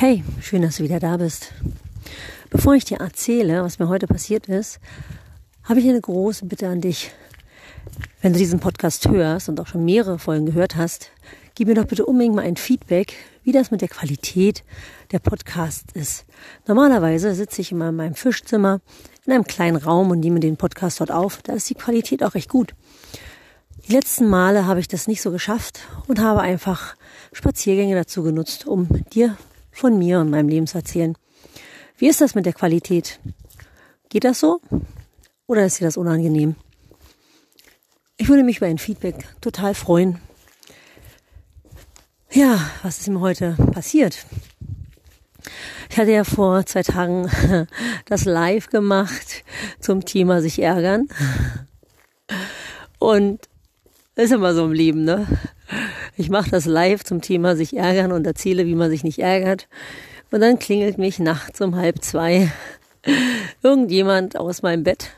Hey, schön, dass du wieder da bist. Bevor ich dir erzähle, was mir heute passiert ist, habe ich eine große Bitte an dich. Wenn du diesen Podcast hörst und auch schon mehrere Folgen gehört hast, gib mir doch bitte unbedingt mal ein Feedback, wie das mit der Qualität der Podcast ist. Normalerweise sitze ich immer in meinem Fischzimmer in einem kleinen Raum und nehme den Podcast dort auf. Da ist die Qualität auch recht gut. Die letzten Male habe ich das nicht so geschafft und habe einfach Spaziergänge dazu genutzt, um dir von mir und meinem Leben zu erzählen. Wie ist das mit der Qualität? Geht das so? Oder ist dir das unangenehm? Ich würde mich über ein Feedback total freuen. Ja, was ist mir heute passiert? Ich hatte ja vor zwei Tagen das Live gemacht zum Thema sich ärgern. Und ist immer so im Leben, ne? Ich mache das live zum Thema sich ärgern und erzähle, wie man sich nicht ärgert. Und dann klingelt mich nachts um halb zwei irgendjemand aus meinem Bett.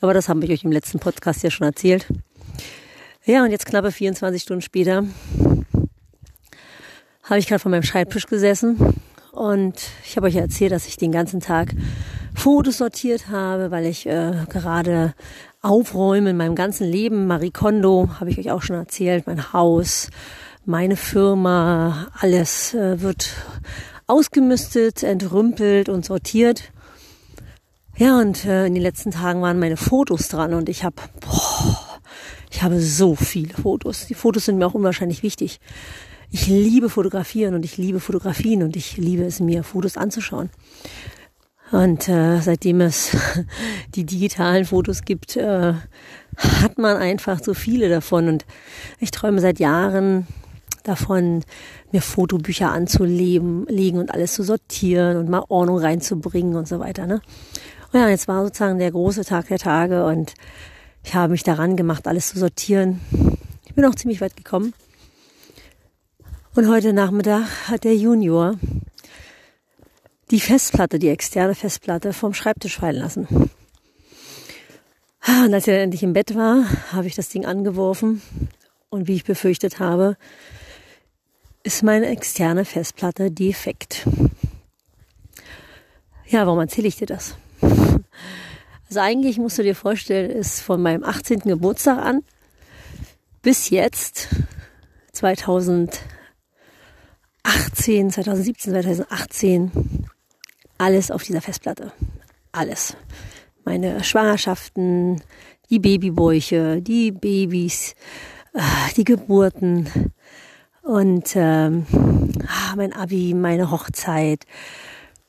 Aber das habe ich euch im letzten Podcast ja schon erzählt. Ja, und jetzt knappe 24 Stunden später habe ich gerade vor meinem Schreibtisch gesessen und ich habe euch erzählt, dass ich den ganzen Tag Fotos sortiert habe, weil ich äh, gerade aufräume in meinem ganzen Leben. Marie Kondo habe ich euch auch schon erzählt, mein Haus, meine Firma, alles äh, wird ausgemistet, entrümpelt und sortiert. Ja, und äh, in den letzten Tagen waren meine Fotos dran und ich habe, ich habe so viele Fotos. Die Fotos sind mir auch unwahrscheinlich wichtig. Ich liebe Fotografieren und ich liebe Fotografien und ich liebe es mir, Fotos anzuschauen. Und äh, seitdem es die digitalen Fotos gibt, äh, hat man einfach so viele davon. Und ich träume seit Jahren davon, mir Fotobücher anzulegen legen und alles zu sortieren und mal Ordnung reinzubringen und so weiter. Ne? Und ja, jetzt war sozusagen der große Tag der Tage und ich habe mich daran gemacht, alles zu sortieren. Ich bin auch ziemlich weit gekommen. Und heute Nachmittag hat der Junior die Festplatte, die externe Festplatte vom Schreibtisch fallen lassen. Ah, und als er endlich im Bett war, habe ich das Ding angeworfen und wie ich befürchtet habe, ist meine externe Festplatte defekt. Ja, warum erzähle ich dir das? Also eigentlich musst du dir vorstellen, ist von meinem 18. Geburtstag an bis jetzt 2018, 2017, 2018 alles auf dieser Festplatte. Alles. Meine Schwangerschaften, die Babybäuche, die Babys, äh, die Geburten und ähm, ah, mein Abi, meine Hochzeit,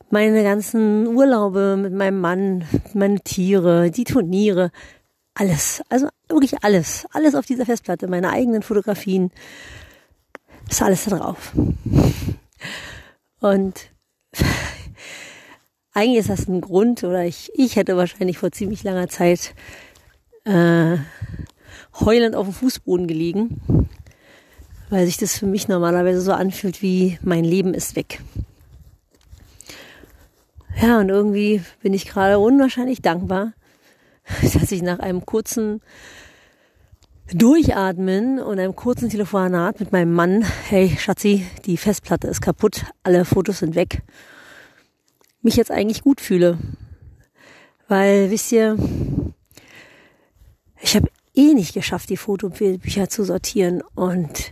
meine ganzen Urlaube mit meinem Mann, meine Tiere, die Turniere, alles, also wirklich alles, alles auf dieser Festplatte, meine eigenen Fotografien, ist alles da drauf. Und eigentlich ist das ein Grund, oder ich, ich hätte wahrscheinlich vor ziemlich langer Zeit äh, heulend auf dem Fußboden gelegen, weil sich das für mich normalerweise so anfühlt wie mein Leben ist weg. Ja, und irgendwie bin ich gerade unwahrscheinlich dankbar, dass ich nach einem kurzen Durchatmen und einem kurzen Telefonat mit meinem Mann, hey Schatzi, die Festplatte ist kaputt, alle Fotos sind weg mich jetzt eigentlich gut fühle. Weil, wisst ihr, ich habe eh nicht geschafft, die Fotobücher zu sortieren. Und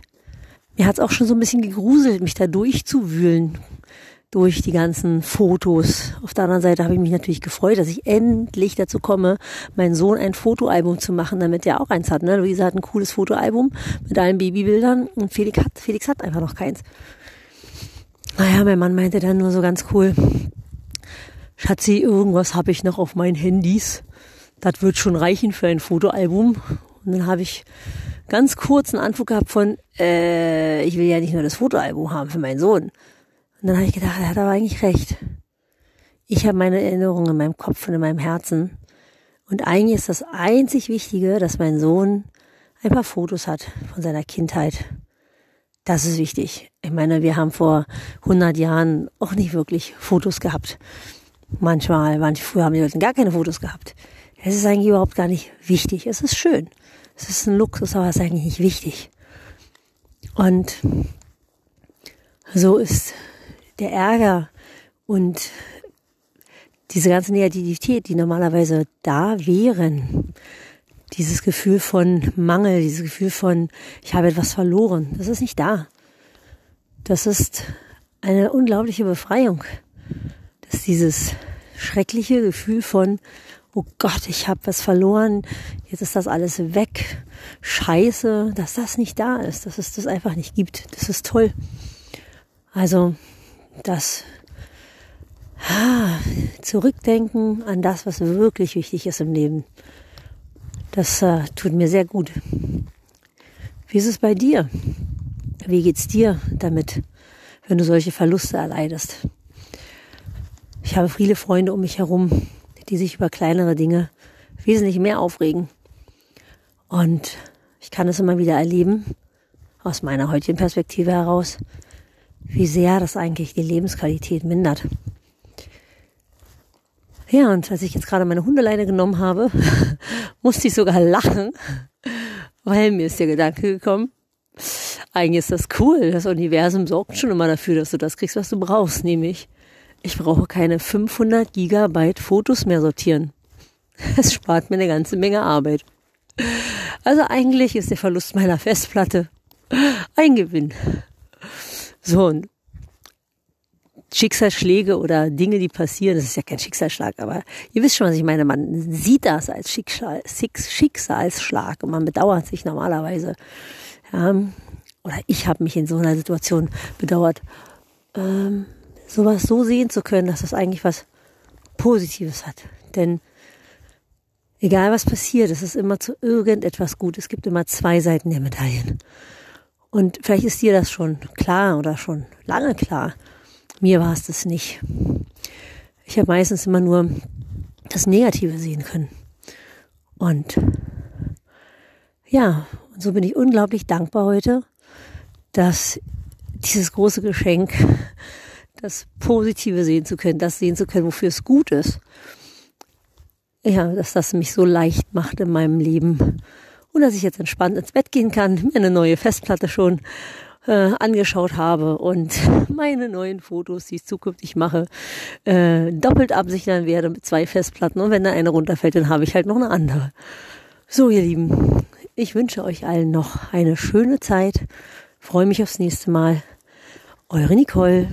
mir hat es auch schon so ein bisschen gegruselt, mich da durchzuwühlen durch die ganzen Fotos. Auf der anderen Seite habe ich mich natürlich gefreut, dass ich endlich dazu komme, meinen Sohn ein Fotoalbum zu machen, damit er auch eins hat. Ne? Luisa hat ein cooles Fotoalbum mit allen Babybildern und Felix hat, Felix hat einfach noch keins. Naja, mein Mann meinte dann nur so ganz cool, Schatzi, irgendwas habe ich noch auf meinen Handys. Das wird schon reichen für ein Fotoalbum. Und dann habe ich ganz kurz eine Antwort gehabt von, äh, ich will ja nicht nur das Fotoalbum haben für meinen Sohn. Und dann habe ich gedacht, er hat aber eigentlich recht. Ich habe meine Erinnerungen in meinem Kopf und in meinem Herzen. Und eigentlich ist das einzig Wichtige, dass mein Sohn ein paar Fotos hat von seiner Kindheit. Das ist wichtig. Ich meine, wir haben vor 100 Jahren auch nicht wirklich Fotos gehabt. Manchmal, manche früher haben die Leute gar keine Fotos gehabt. Es ist eigentlich überhaupt gar nicht wichtig. Es ist schön. Es ist ein Luxus, aber es ist eigentlich nicht wichtig. Und so ist der Ärger und diese ganze Negativität, die normalerweise da wären, dieses Gefühl von Mangel, dieses Gefühl von, ich habe etwas verloren, das ist nicht da. Das ist eine unglaubliche Befreiung. Das ist dieses schreckliche Gefühl von, oh Gott, ich habe was verloren, jetzt ist das alles weg. Scheiße, dass das nicht da ist, dass es das einfach nicht gibt. Das ist toll. Also, das ah, Zurückdenken an das, was wirklich wichtig ist im Leben. Das äh, tut mir sehr gut. Wie ist es bei dir? Wie geht's dir damit, wenn du solche Verluste erleidest? Ich habe viele Freunde um mich herum, die sich über kleinere Dinge wesentlich mehr aufregen. Und ich kann es immer wieder erleben, aus meiner heutigen Perspektive heraus, wie sehr das eigentlich die Lebensqualität mindert. Ja, und als ich jetzt gerade meine Hundeleine genommen habe, musste ich sogar lachen, weil mir ist der Gedanke gekommen, eigentlich ist das cool. Das Universum sorgt schon immer dafür, dass du das kriegst, was du brauchst, nämlich ich brauche keine 500 Gigabyte Fotos mehr sortieren. Es spart mir eine ganze Menge Arbeit. Also eigentlich ist der Verlust meiner Festplatte ein Gewinn. So, und Schicksalsschläge oder Dinge, die passieren, das ist ja kein Schicksalsschlag, aber ihr wisst schon, was ich meine. Man sieht das als Schicksal, Schicksalsschlag und man bedauert sich normalerweise. Ja, oder ich habe mich in so einer Situation bedauert, ähm, sowas so sehen zu können, dass das eigentlich was Positives hat. Denn egal was passiert, es ist immer zu irgendetwas gut. Es gibt immer zwei Seiten der Medaillen. Und vielleicht ist dir das schon klar oder schon lange klar. Mir war es das nicht. Ich habe meistens immer nur das Negative sehen können. Und ja, und so bin ich unglaublich dankbar heute, dass dieses große Geschenk, das Positive sehen zu können, das sehen zu können, wofür es gut ist, ja, dass das mich so leicht macht in meinem Leben und dass ich jetzt entspannt ins Bett gehen kann, mir eine neue Festplatte schon äh, angeschaut habe und meine neuen Fotos, die ich zukünftig mache, äh, doppelt absichern werde mit zwei Festplatten. Und wenn da eine runterfällt, dann habe ich halt noch eine andere. So, ihr Lieben, ich wünsche euch allen noch eine schöne Zeit. Freue mich aufs nächste Mal. Eure Nicole.